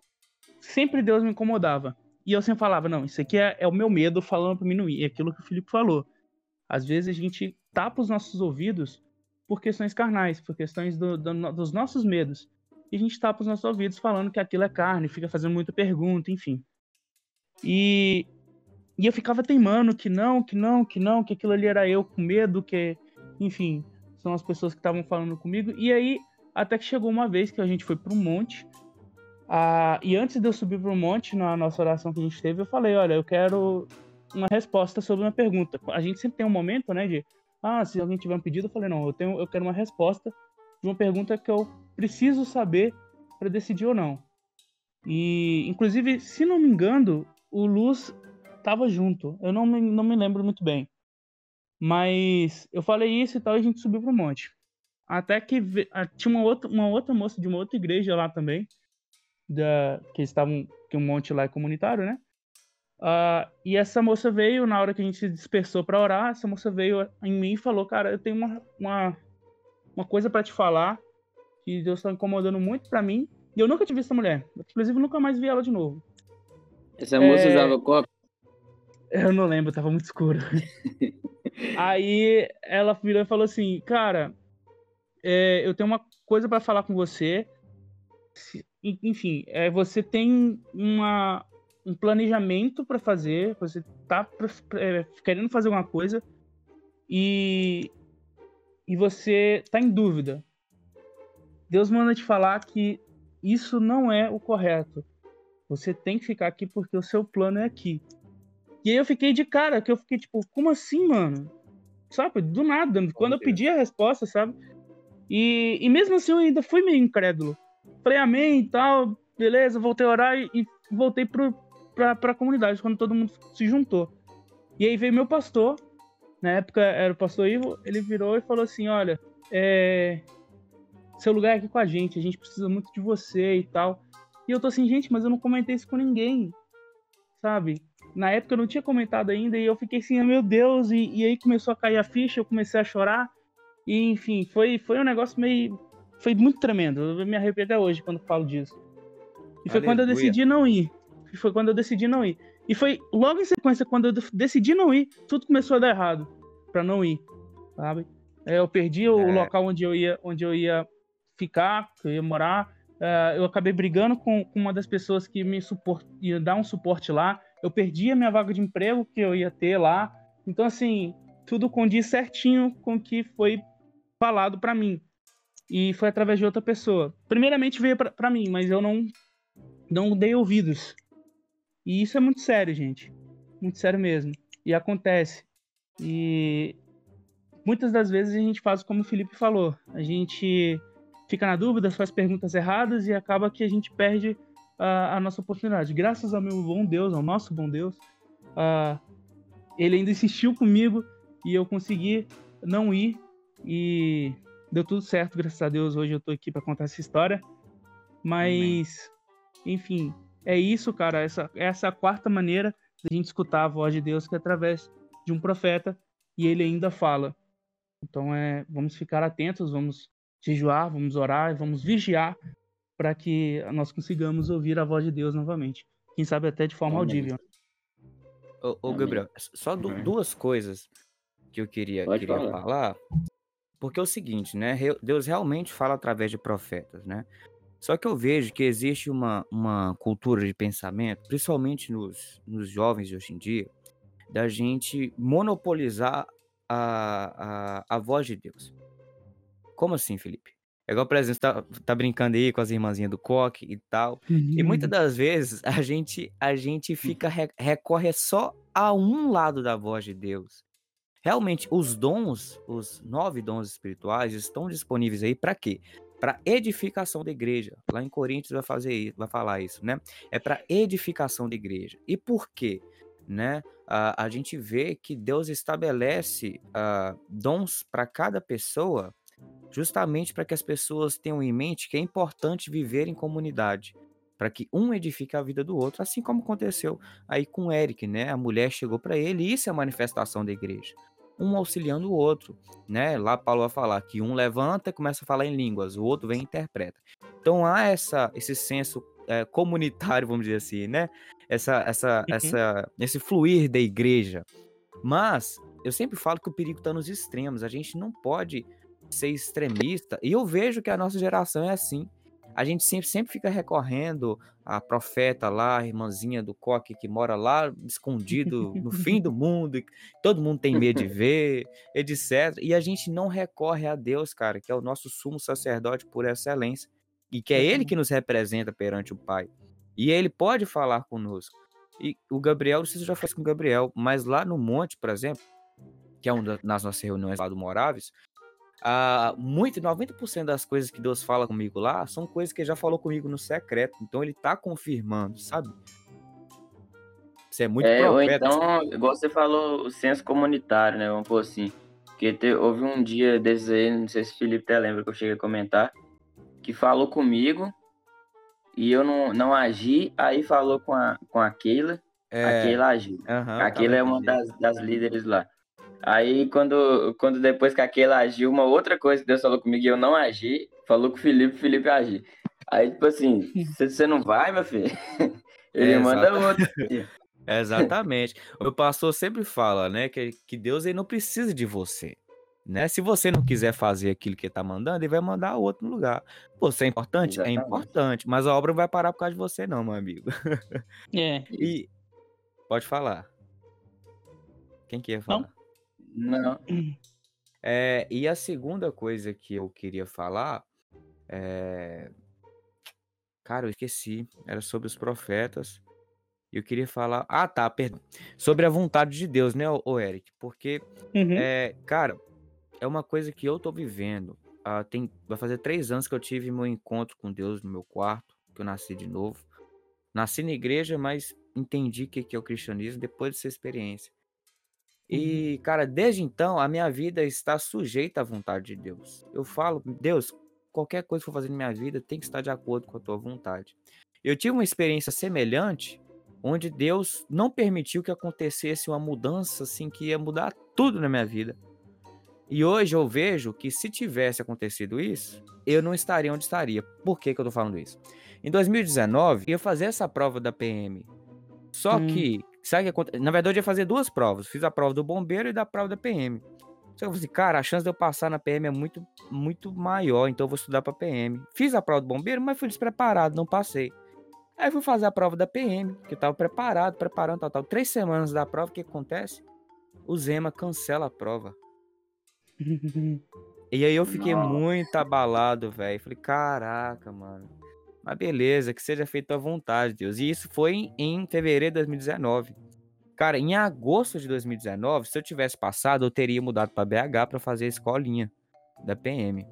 sempre Deus me incomodava. E eu sempre falava, não, isso aqui é, é o meu medo falando para mim não ir. É aquilo que o Felipe falou. Às vezes a gente tapa os nossos ouvidos por questões carnais, por questões do, do, dos nossos medos. E a gente tapa os nossos ouvidos falando que aquilo é carne, fica fazendo muita pergunta, enfim. E, e eu ficava teimando que não, que não, que não, que aquilo ali era eu com medo, que, enfim, são as pessoas que estavam falando comigo. E aí, até que chegou uma vez que a gente foi para um monte ah, e antes de eu subir para o monte, na nossa oração que a gente teve, eu falei: olha, eu quero uma resposta sobre uma pergunta. A gente sempre tem um momento, né, de ah, se alguém tiver um pedido, eu falei: não, eu, tenho, eu quero uma resposta de uma pergunta que eu preciso saber para decidir ou não. E, inclusive, se não me engano, o Luz estava junto. Eu não me, não me lembro muito bem. Mas eu falei isso e tal, e a gente subiu para o monte. Até que ah, tinha uma outra, uma outra moça de uma outra igreja lá também da, que estavam, que um monte lá é comunitário, né? Uh, e essa moça veio, na hora que a gente se dispersou para orar, essa moça veio em mim e falou: Cara, eu tenho uma, uma, uma coisa para te falar que Deus está incomodando muito para mim. E eu nunca tive essa mulher. Inclusive, nunca mais vi ela de novo. Essa moça é... usava copo? Eu não lembro, tava muito escuro. Aí ela virou e falou assim: Cara, é, eu tenho uma coisa para falar com você enfim, é, você tem uma, um planejamento para fazer, você tá é, querendo fazer alguma coisa e, e você tá em dúvida. Deus manda te falar que isso não é o correto. Você tem que ficar aqui porque o seu plano é aqui. E aí eu fiquei de cara, que eu fiquei tipo, como assim, mano? Sabe, do nada, quando eu pedi a resposta, sabe? E, e mesmo assim eu ainda fui meio incrédulo. Falei amém e tal, beleza, voltei a orar e, voltei pro, pra, pra comunidade, quando todo mundo se juntou. E aí veio meu pastor, na época era o pastor Ivo, ele virou e falou assim: Olha, é... seu lugar é aqui com a gente, a gente precisa muito de você e tal. E eu tô assim, gente, mas eu não comentei isso com ninguém, sabe? Na época eu não tinha comentado ainda e eu fiquei assim, oh, meu Deus, e, e aí começou a cair a ficha, eu comecei a chorar. E enfim, foi, foi um negócio meio, foi muito tremendo. Eu me arrepio até hoje quando falo disso. E foi Aleluia. quando eu decidi não ir. E foi quando eu decidi não ir. E foi logo em sequência, quando eu decidi não ir, tudo começou a dar errado para não ir, sabe? É, eu perdi o é. local onde eu ia, onde eu ia ficar, que eu ia morar. Uh, eu acabei brigando com, com, uma das pessoas que me suport, ia dar um suporte lá. Eu perdi a minha vaga de emprego que eu ia ter lá. Então, assim, tudo condiz certinho com o que foi falado para mim e foi através de outra pessoa. Primeiramente veio para mim, mas eu não não dei ouvidos. E isso é muito sério, gente. Muito sério mesmo. E acontece. E muitas das vezes a gente faz como o Felipe falou. A gente fica na dúvida, faz perguntas erradas e acaba que a gente perde a, a nossa oportunidade. Graças ao meu bom Deus, ao nosso bom Deus, uh, ele ainda insistiu comigo e eu consegui não ir e deu tudo certo, graças a Deus. Hoje eu tô aqui para contar essa história. Mas, Amém. enfim, é isso, cara. Essa, essa é a quarta maneira de a gente escutar a voz de Deus, que é através de um profeta, e ele ainda fala. Então, é, vamos ficar atentos, vamos jejuar, vamos orar, vamos vigiar para que nós consigamos ouvir a voz de Deus novamente. Quem sabe até de forma Amém. audível. Ô, ô Gabriel, só duas coisas que eu queria, queria falar. falar. Porque é o seguinte, né? Deus realmente fala através de profetas, né? Só que eu vejo que existe uma, uma cultura de pensamento, principalmente nos, nos jovens de hoje em dia, da gente monopolizar a, a, a voz de Deus. Como assim, Felipe? É igual, por exemplo, tá, tá brincando aí com as irmãzinhas do coque e tal. Uhum. E muitas das vezes a gente, a gente fica recorre só a um lado da voz de Deus. Realmente, os dons, os nove dons espirituais, estão disponíveis aí para quê? para edificação da igreja. Lá em Coríntios vai fazer isso, vai falar isso, né? É para edificação da igreja. E por quê? Né? A, a gente vê que Deus estabelece uh, dons para cada pessoa, justamente para que as pessoas tenham em mente que é importante viver em comunidade, para que um edifique a vida do outro, assim como aconteceu aí com Eric, né? A mulher chegou para ele e isso é a manifestação da igreja um auxiliando o outro, né? Lá Paulo vai falar que um levanta e começa a falar em línguas, o outro vem e interpreta. Então há essa, esse senso é, comunitário, vamos dizer assim, né? Essa, essa, uhum. essa, esse fluir da igreja. Mas eu sempre falo que o perigo está nos extremos. A gente não pode ser extremista. E eu vejo que a nossa geração é assim a gente sempre, sempre fica recorrendo a profeta lá, a irmãzinha do coque que mora lá escondido no fim do mundo, todo mundo tem medo de ver, etc. E a gente não recorre a Deus, cara, que é o nosso sumo sacerdote por excelência, e que é ele que nos representa perante o Pai. E ele pode falar conosco. E o Gabriel, não sei se já falei com o Gabriel, mas lá no monte, por exemplo, que é uma das nossas reuniões lá do Moráveis, ah, muito, 90% das coisas que Deus fala comigo lá são coisas que ele já falou comigo no secreto. Então ele tá confirmando, sabe? Isso é muito é, profeta. Ou então, igual você falou, o senso comunitário, né? Vamos pôr assim. Porque te, houve um dia desses aí, não sei se o Felipe até lembra que eu cheguei a comentar, que falou comigo e eu não, não agi, aí falou com a, com a Keila, é, a Keila agiu. Uhum, a Keila é uma das, das líderes lá. Aí, quando, quando depois que aquele agiu, uma outra coisa que Deus falou comigo e eu não agi, falou com o Felipe, o Felipe agir. Aí, tipo assim, você não vai, meu filho? Ele é, manda outro. Exatamente. O pastor sempre fala, né, que, que Deus ele não precisa de você. Né? Se você não quiser fazer aquilo que ele tá mandando, ele vai mandar outro no lugar. Você é importante? É Exatamente. É importante, mas a obra não vai parar por causa de você, não, meu amigo. É. E pode falar. Quem que ia falar? Não. Não. É, e a segunda coisa que eu queria falar é. Cara, eu esqueci. Era sobre os profetas. E eu queria falar. Ah, tá, perdão. Sobre a vontade de Deus, né, o Eric? Porque, uhum. é, cara, é uma coisa que eu tô vivendo. Ah, tem, vai fazer três anos que eu tive meu encontro com Deus no meu quarto, que eu nasci de novo. Nasci na igreja, mas entendi o que é o cristianismo depois dessa experiência. Uhum. E, cara, desde então a minha vida está sujeita à vontade de Deus. Eu falo, Deus, qualquer coisa que for fazer na minha vida tem que estar de acordo com a tua vontade. Eu tive uma experiência semelhante, onde Deus não permitiu que acontecesse uma mudança assim que ia mudar tudo na minha vida. E hoje eu vejo que se tivesse acontecido isso, eu não estaria onde estaria. Por que, que eu tô falando isso? Em 2019, eu ia fazer essa prova da PM. Só hum. que Sabe que acontece? Na verdade, eu ia fazer duas provas. Fiz a prova do bombeiro e da prova da PM. Só que eu falei assim, cara, a chance de eu passar na PM é muito, muito maior, então eu vou estudar para PM. Fiz a prova do bombeiro, mas fui despreparado, não passei. Aí fui fazer a prova da PM, que eu tava preparado, preparando, tal, tal. Três semanas da prova, o que acontece? O Zema cancela a prova. e aí eu fiquei Nossa. muito abalado, velho. Falei, caraca, mano. Mas beleza, que seja feito à vontade, Deus. E isso foi em, fevereiro de 2019. Cara, em agosto de 2019, se eu tivesse passado, eu teria mudado para BH para fazer a escolinha da PM.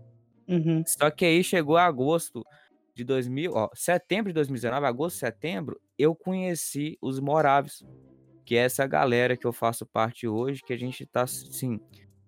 Uhum. Só que aí chegou agosto de 2000, ó, setembro de 2019, agosto, setembro, eu conheci os Moráveis, que é essa galera que eu faço parte hoje, que a gente tá, assim,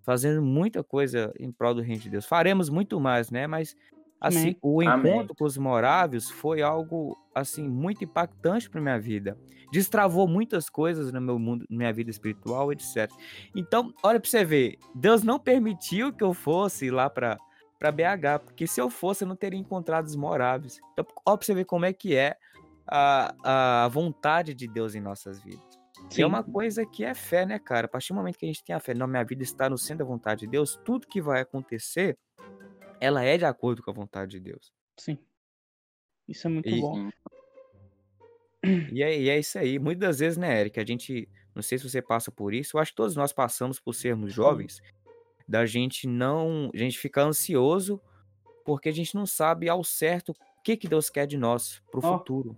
fazendo muita coisa em prol do reino de Deus. Faremos muito mais, né? Mas Assim, Amém. o encontro Amém. com os moráveis foi algo assim muito impactante para minha vida. Destravou muitas coisas no meu mundo, na minha vida espiritual, etc. Então, olha para você ver, Deus não permitiu que eu fosse lá para para BH, porque se eu fosse eu não teria encontrado os moráveis. Então, olha para você ver como é que é a, a vontade de Deus em nossas vidas. Sim. é uma coisa que é fé, né, cara? A partir do momento que a gente tem a fé, não, minha vida está no centro da vontade de Deus, tudo que vai acontecer ela é de acordo com a vontade de Deus. Sim. Isso é muito e, bom. E é, e é, isso aí. Muitas vezes, né, Eric, a gente, não sei se você passa por isso, eu acho que todos nós passamos por sermos jovens, da gente não, a gente ficar ansioso porque a gente não sabe ao certo o que que Deus quer de nós pro oh. futuro.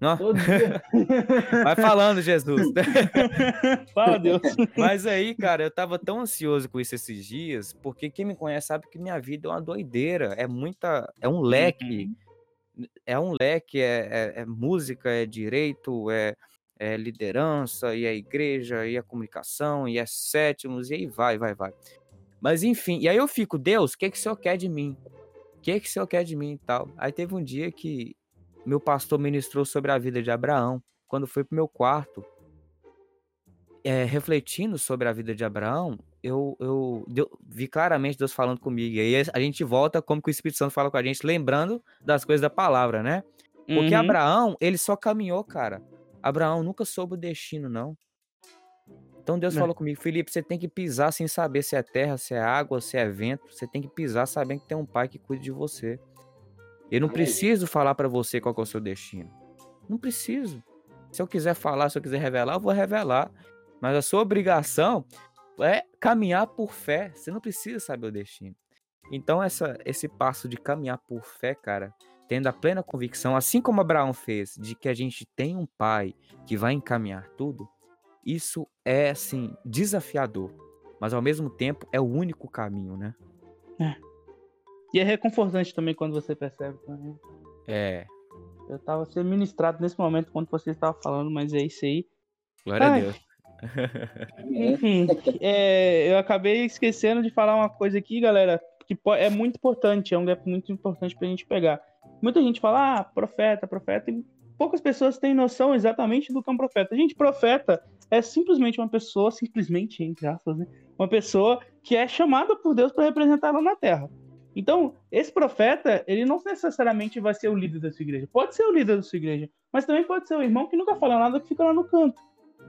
Não? Vai falando, Jesus. Fala, Deus. Mas aí, cara, eu tava tão ansioso com isso esses dias, porque quem me conhece sabe que minha vida é uma doideira, é muita, é um leque, é um leque, é, é- é música, é direito, é, é liderança, e é igreja, e é comunicação, e é sétimos, e aí vai, vai, vai. Mas enfim, e aí eu fico, Deus, o que que o Senhor quer de mim? O que que o Senhor quer de mim e tal? Aí teve um dia que meu pastor ministrou sobre a vida de Abraão, quando foi pro meu quarto, é, refletindo sobre a vida de Abraão, eu, eu vi claramente Deus falando comigo. E aí a gente volta como que o Espírito Santo fala com a gente, lembrando das coisas da palavra, né? Porque Uhum. Abraão, ele só caminhou, cara. Abraão nunca soube o destino, não. Então Deus É. falou comigo, Felipe, você tem que pisar sem saber se é terra, se é água, se é vento. Você tem que pisar sabendo que tem um pai que cuida de você. Eu não preciso falar pra você qual que é o seu destino. Não preciso. Se eu quiser falar, se eu quiser revelar, eu vou revelar. Mas a sua obrigação é caminhar por fé. Você não precisa saber o destino. Então, essa, esse passo de caminhar por fé, cara, tendo a plena convicção, assim como Abraão fez, de que a gente tem um pai que vai encaminhar tudo, isso é, assim, desafiador. Mas, ao mesmo tempo, é o único caminho, né? E é reconfortante também quando você percebe. né? É. Eu tava sendo ministrado nesse momento quando você estava falando, mas é isso aí. Glória Ai. a Deus. Enfim, é, eu acabei esquecendo de falar uma coisa aqui, galera, que é muito importante, é um gap muito importante pra gente pegar. Muita gente fala, ah, profeta, profeta, e poucas pessoas têm noção exatamente do que é um profeta. Gente, profeta é simplesmente uma pessoa, simplesmente, entre aspas, né? Uma pessoa que é chamada por Deus para representar lá na Terra. Então, esse profeta, ele não necessariamente vai ser o líder da sua igreja. Pode ser o líder da sua igreja, mas também pode ser o irmão que nunca fala nada, que fica lá no canto.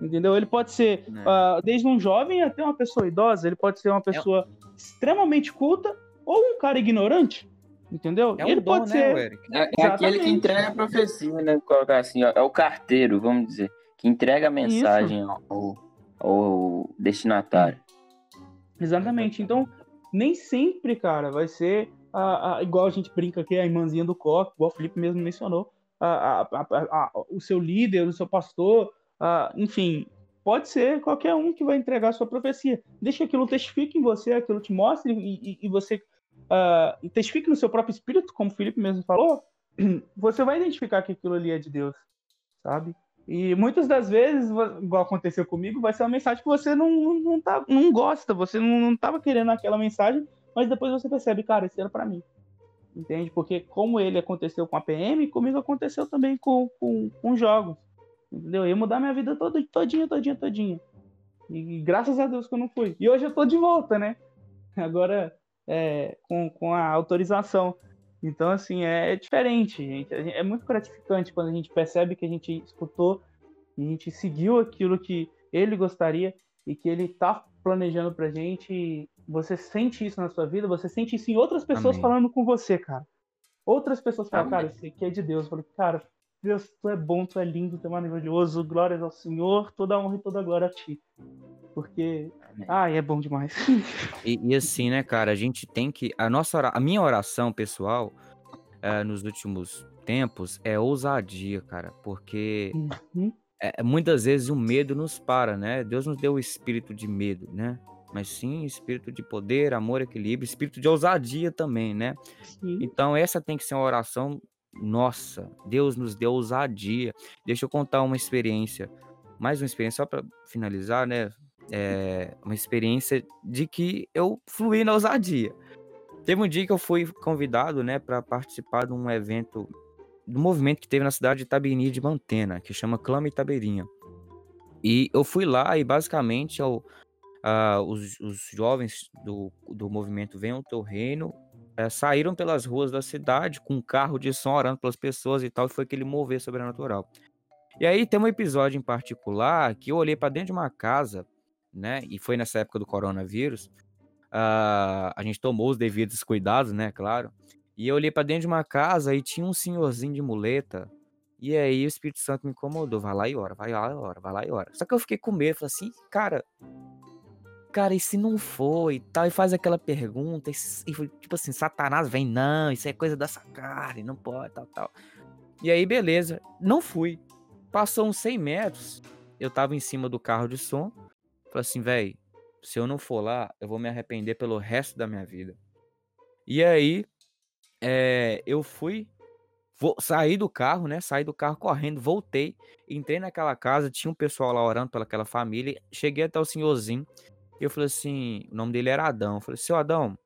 Entendeu? Ele pode ser ah, desde um jovem até uma pessoa idosa, ele pode ser uma pessoa extremamente culta ou um cara ignorante. Entendeu? É um ele dom, pode né, ser. Eric? É, é aquele que entrega a profecia, né? Colocar assim, ó, é o carteiro, vamos dizer, que entrega a mensagem ao, ao- ao destinatário. Exatamente. Então, nem sempre, cara, vai ser a, a- igual a gente brinca aqui, a irmãzinha do coque, igual o Felipe mesmo mencionou, a- o seu líder, o seu pastor, enfim, pode ser qualquer um que vai entregar a sua profecia. Deixa que aquilo testifique em você, aquilo te mostre e, e- e você testifique no seu próprio espírito, como o Felipe mesmo falou, você vai identificar que aquilo ali é de Deus, sabe? E muitas das vezes, igual aconteceu comigo, vai ser uma mensagem que você não, não, tá, não gosta, você não, não tava querendo aquela mensagem, mas depois você percebe, cara, isso era pra mim. Entende? Porque como ele aconteceu com a PM, comigo aconteceu também com, com, com jogos. Entendeu? Eu ia mudar minha vida toda, todinha, todinha, todinha. E graças a Deus que eu não fui. E hoje eu tô de volta, né? Agora, é, com, com a autorização. Então, assim, é diferente, gente. É muito gratificante quando a gente percebe que a gente escutou e a gente seguiu aquilo que ele gostaria e que ele tá planejando pra gente. Você sente isso na sua vida, você sente isso em outras pessoas Amém. falando com você, cara. Outras pessoas falam, Amém. cara, isso aqui é de Deus. Eu falo, cara, Deus, tu é bom, tu é lindo, tu é maravilhoso, glórias ao Senhor, toda honra e toda glória a ti. Porque, ai, é bom demais. E, e assim, né, cara, a gente tem que. A nossa a minha oração pessoal eh, nos últimos tempos é ousadia, cara. Porque Uhum. é, muitas vezes o medo nos para, né? Deus nos deu o espírito de medo, né? Mas sim espírito de poder, amor, equilíbrio, espírito de ousadia também, né? Sim. Então essa tem que ser uma oração nossa. Deus nos deu ousadia. Deixa eu contar uma experiência, mais uma experiência só para finalizar, né? É uma experiência de que eu fluí na ousadia. Teve um dia que eu fui convidado, né, para participar de um evento do movimento que teve na cidade de Itabini de Mantena, que chama Clama Itabeirinha. E eu fui lá e basicamente eu, ah, os, os jovens do, do movimento Venham Teu Reino eh, saíram pelas ruas da cidade com um carro de som orando pelas pessoas e tal, e foi aquele mover sobrenatural. E aí tem um episódio em particular que eu olhei para dentro de uma casa, né? E foi nessa época do coronavírus. ah, a gente tomou os devidos cuidados, né? Claro. E eu olhei para dentro de uma casa e tinha um senhorzinho de muleta. E aí o Espírito Santo me incomodou. Vai lá e ora, vai lá e ora, vai lá e ora. Só que eu fiquei com medo, falei assim, cara. Cara, e se não for e tal? E faz aquela pergunta, e, e foi tipo assim, Satanás vem, não, isso é coisa dessa carne, não pode, tal, tal. E aí, beleza. Não fui. Passou uns 100 metros, eu tava em cima do carro de som. Falei assim, velho, se eu não for lá, eu vou me arrepender pelo resto da minha vida. E aí, é, eu fui, vou, saí do carro, né? Saí do carro correndo, voltei, entrei naquela casa, tinha um pessoal lá orando pelaquela família. Cheguei até o senhorzinho. E eu falei assim, o nome dele era Adão. Eu falei, seu Adão,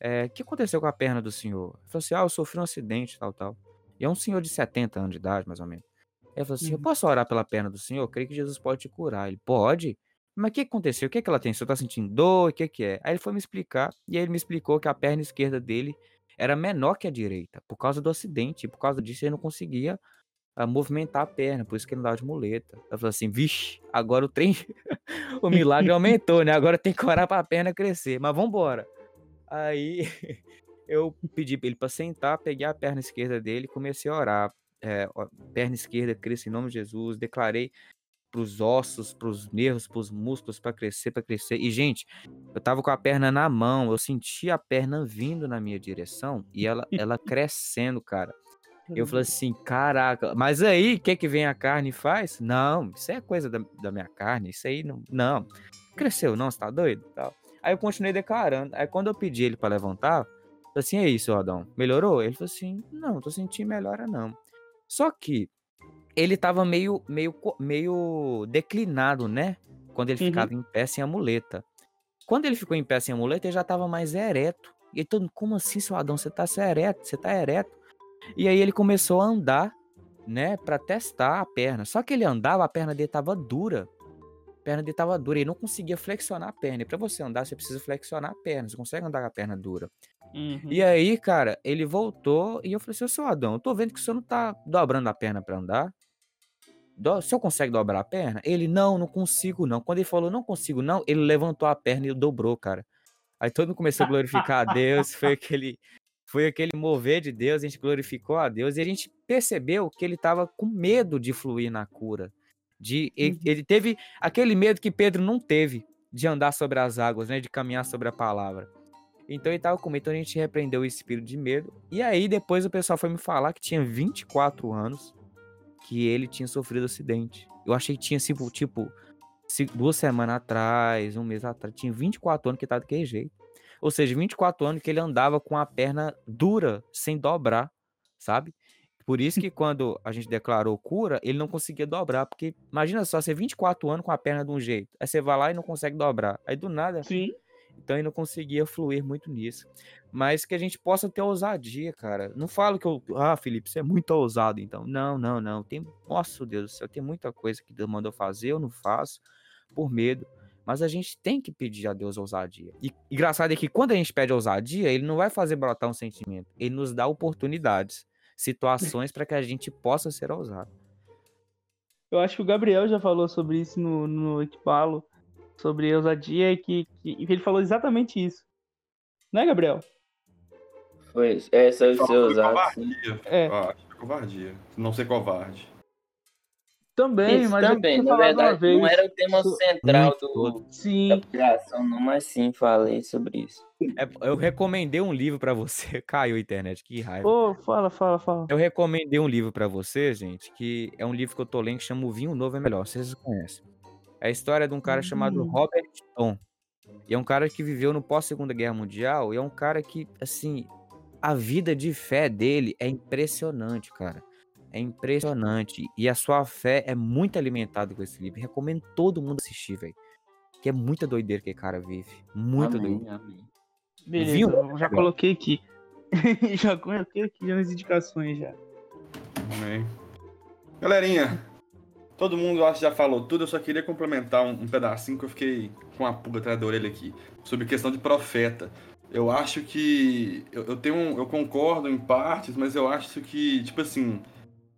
é, o que aconteceu com a perna do senhor? Ele falou assim, ah, eu sofri um acidente, tal, tal. E é um senhor de 70 anos de idade, mais ou menos. Ele falou assim: Eu posso orar pela perna do senhor? Eu creio que Jesus pode te curar. Ele pode? Mas o que aconteceu? O que, é que ela tem? O senhor tá sentindo dor? O que, que é? Aí ele foi me explicar, e aí ele me explicou que a perna esquerda dele era menor que a direita, por causa do acidente. E por causa disso ele não conseguia uh, movimentar a perna, por isso que ele não dava de muleta. Eu falei assim: vixe, agora o trem. o milagre aumentou, né? Agora tem que orar pra perna crescer. Mas vambora. Aí eu pedi pra ele pra sentar, peguei a perna esquerda dele e comecei a orar é, perna esquerda cresça em nome de Jesus, declarei para os ossos, para os nervos, para os músculos, para crescer, para crescer. E, gente, eu tava com a perna na mão, eu senti a perna vindo na minha direção e ela, ela crescendo, cara. Eu falei assim, caraca, mas aí, o que que vem a carne e faz? Não, isso é coisa da, da minha carne, isso aí não, não. Cresceu, não, você tá doido? Tal. Aí eu continuei declarando. Aí quando eu pedi ele para levantar, eu assim, é isso, Adão, melhorou? Ele falou assim, não, tô sentindo melhora não. Só que ele tava meio, meio, meio declinado, né? Quando ele uhum. ficava em pé sem a muleta. Quando ele ficou em pé sem a muleta, ele já tava mais ereto. E todo como assim, seu Adão? Você tá ereto? Você tá ereto? E aí ele começou a andar, né? Pra testar a perna. Só que ele andava, a perna dele tava dura. A perna dele tava dura. Ele não conseguia flexionar a perna. E pra você andar, você precisa flexionar a perna. Você consegue andar com a perna dura. Uhum. E aí, cara, ele voltou e eu falei assim, seu Adão, eu tô vendo que o senhor não tá dobrando a perna para andar. Do, o senhor consegue dobrar a perna? Ele, não, não consigo não. Quando ele falou, não consigo não, ele levantou a perna e dobrou, cara. Aí todo mundo começou a glorificar a Deus, foi aquele, foi aquele mover de Deus, a gente glorificou a Deus e a gente percebeu que ele estava com medo de fluir na cura. De, ele, uhum. ele teve aquele medo que Pedro não teve de andar sobre as águas, né, de caminhar sobre a palavra. Então ele tava com medo, então a gente repreendeu o espírito de medo. E aí depois o pessoal foi me falar que tinha 24 anos que ele tinha sofrido acidente. Eu achei que tinha tipo, tipo duas semanas atrás, um mês atrás, tinha 24 anos que tava daquele jeito. Ou seja, 24 anos que ele andava com a perna dura, sem dobrar, sabe? Por isso que quando a gente declarou cura, ele não conseguia dobrar, porque imagina só, você 24 anos com a perna de um jeito, aí você vai lá e não consegue dobrar. Aí do nada, Sim. Então eu não conseguia fluir muito nisso. Mas que a gente possa ter ousadia, cara. Não falo que eu. Ah, Felipe, você é muito ousado, então. Não, não, não. Tem. Nossa, Deus do céu, tem muita coisa que Deus mandou fazer, eu não faço, por medo. Mas a gente tem que pedir a Deus ousadia. E engraçado é que quando a gente pede ousadia, ele não vai fazer brotar um sentimento. Ele nos dá oportunidades, situações para que a gente possa ser ousado. Eu acho que o Gabriel já falou sobre isso no, no Equipalo sobre ousadia e que, que, ele falou exatamente isso. Né, Gabriel? Foi, é, sobre ser ousado. Covardia. É. Ah, covardia. Não ser covarde. Também, Isso, mas também, na verdade, vez, não era o tema central do, sim. da criação, não, mas sim falei sobre isso. É, eu recomendei um livro para você. Caiu a internet, que raiva. Ô, oh, fala, fala, fala. Eu recomendei um livro para você, gente, que é um livro que eu tô lendo que chama O Vinho Novo é Melhor. Vocês conhecem. É a história de um cara chamado Hum. Robert Tom. E é um cara que viveu no pós-Segunda Guerra Mundial e é um cara que, assim, a vida de fé dele é impressionante, cara. É impressionante. E a sua fé é muito alimentada com esse livro. Recomendo todo mundo assistir, velho. Que é muita doideira que o cara vive. Muita Amém, doideira. amém. Beleza, Viu? eu já coloquei aqui. já coloquei aqui nas indicações já. Amém. Galerinha, todo mundo acho que já falou tudo, eu só queria complementar um, um pedacinho que eu fiquei com a pulga atrás da orelha aqui, sobre questão de profeta. Eu acho que. Eu, eu tenho. um- eu concordo em partes, mas eu acho que, tipo assim.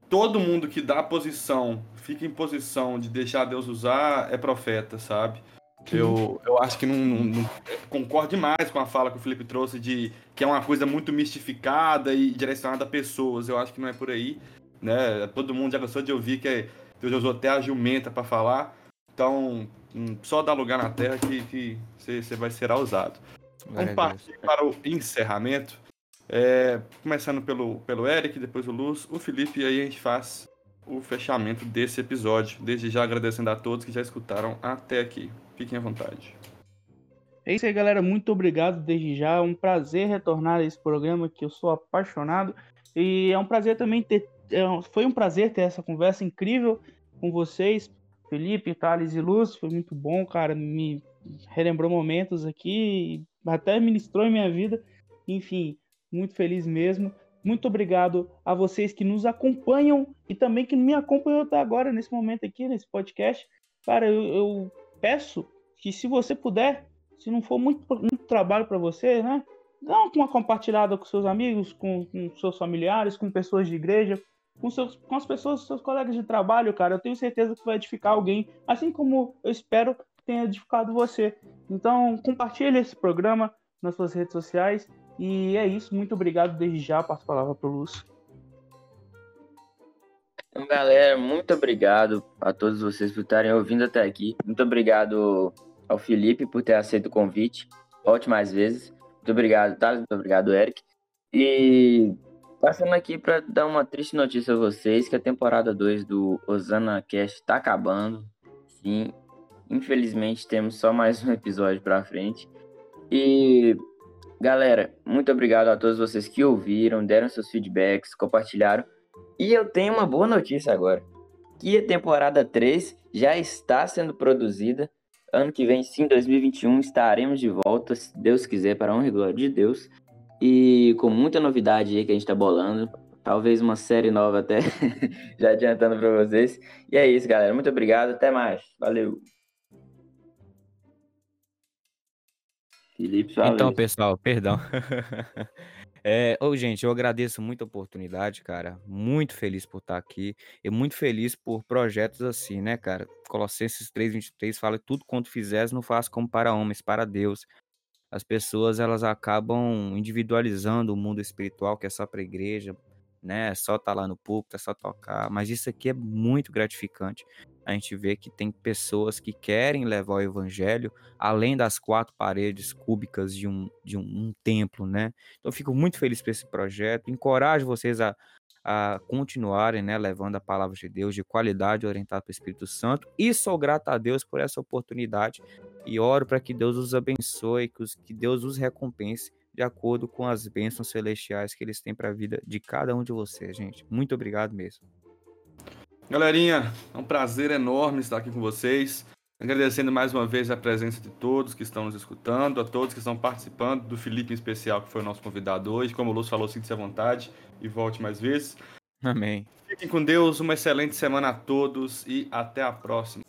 Todo mundo que dá posição, fica em posição de deixar Deus usar, é profeta, sabe? Eu, eu acho que não, não- não- concordo demais com a fala que o Felipe trouxe de que é uma coisa muito mistificada e direcionada a pessoas. Eu acho que não é por aí, né? Todo mundo já cansou de ouvir que Deus usou até a jumenta para falar. Então, hum, só dá lugar na terra que, você, vai ser usado. Vamos partir para o encerramento. É, começando pelo, pelo Eric, depois o Luz, o Felipe, e aí a gente faz o fechamento desse episódio. Desde já agradecendo a todos que já escutaram até aqui. Fiquem à vontade. É isso aí, galera. Muito obrigado desde já. É um prazer retornar a esse programa que eu sou apaixonado. E é um prazer também ter. É, foi um prazer ter essa conversa incrível com vocês, Felipe, Thales e Luz. Foi muito bom, cara. Me relembrou momentos aqui, até ministrou em minha vida. Enfim, muito feliz mesmo. Muito obrigado a vocês que nos acompanham e também que me acompanham até agora, nesse momento aqui, nesse podcast. Cara, eu, eu peço que se você puder, se não for muito, muito trabalho para você, né? Dá uma compartilhada com seus amigos, com, com, seus familiares, com pessoas de igreja, com, seus, com as pessoas, seus colegas de trabalho, cara. Eu tenho certeza que vai edificar alguém, assim como eu espero que tenha edificado você. Então, compartilhe esse programa nas suas redes sociais. E é isso. Muito obrigado desde já. Passo a palavra para o Lúcio. Então, galera, muito obrigado a todos vocês por estarem ouvindo até aqui. Muito obrigado ao Felipe por ter aceito o convite. Volte mais vezes. Muito obrigado, Thales. Muito obrigado, Eric. E passando aqui para dar uma triste notícia a vocês, que a temporada 2 do Osana Cast está acabando. Sim, infelizmente temos só mais um episódio para frente. E galera, muito obrigado a todos vocês que ouviram, deram seus feedbacks, compartilharam. E eu tenho uma boa notícia agora. Que a temporada 3 já está sendo produzida Ano que vem, sim, 2021, estaremos de volta, se Deus quiser, para a honra e glória de Deus. E com muita novidade aí que a gente está bolando. Talvez uma série nova até, já adiantando para vocês. E é isso, galera. Muito obrigado. Até mais. Valeu. Felipe, Então, pessoal, perdão. É, oh, gente, eu agradeço muito a oportunidade, cara. Muito feliz por estar aqui. E muito feliz por projetos assim, né, cara? Colossenses 3,23 fala: tudo quanto fizeres, não faz como para homens, para Deus. As pessoas elas acabam individualizando o mundo espiritual, que é só para a igreja, né? É só estar tá lá no púlpito, é só tocar. Mas isso aqui é muito gratificante a gente vê que tem pessoas que querem levar o evangelho além das quatro paredes cúbicas de um, de um, um templo, né? Então, fico muito feliz por esse projeto, encorajo vocês a, a continuarem, né, levando a palavra de Deus de qualidade orientada pelo Espírito Santo, e sou grato a Deus por essa oportunidade, e oro para que Deus os abençoe, que, os, que Deus os recompense de acordo com as bênçãos celestiais que eles têm para a vida de cada um de vocês, gente. Muito obrigado mesmo. Galerinha, é um prazer enorme estar aqui com vocês. Agradecendo mais uma vez a presença de todos que estão nos escutando, a todos que estão participando, do Felipe em especial, que foi o nosso convidado hoje. Como o Lúcio falou, sinta-se à vontade e volte mais vezes. Amém. Fiquem com Deus, uma excelente semana a todos e até a próxima.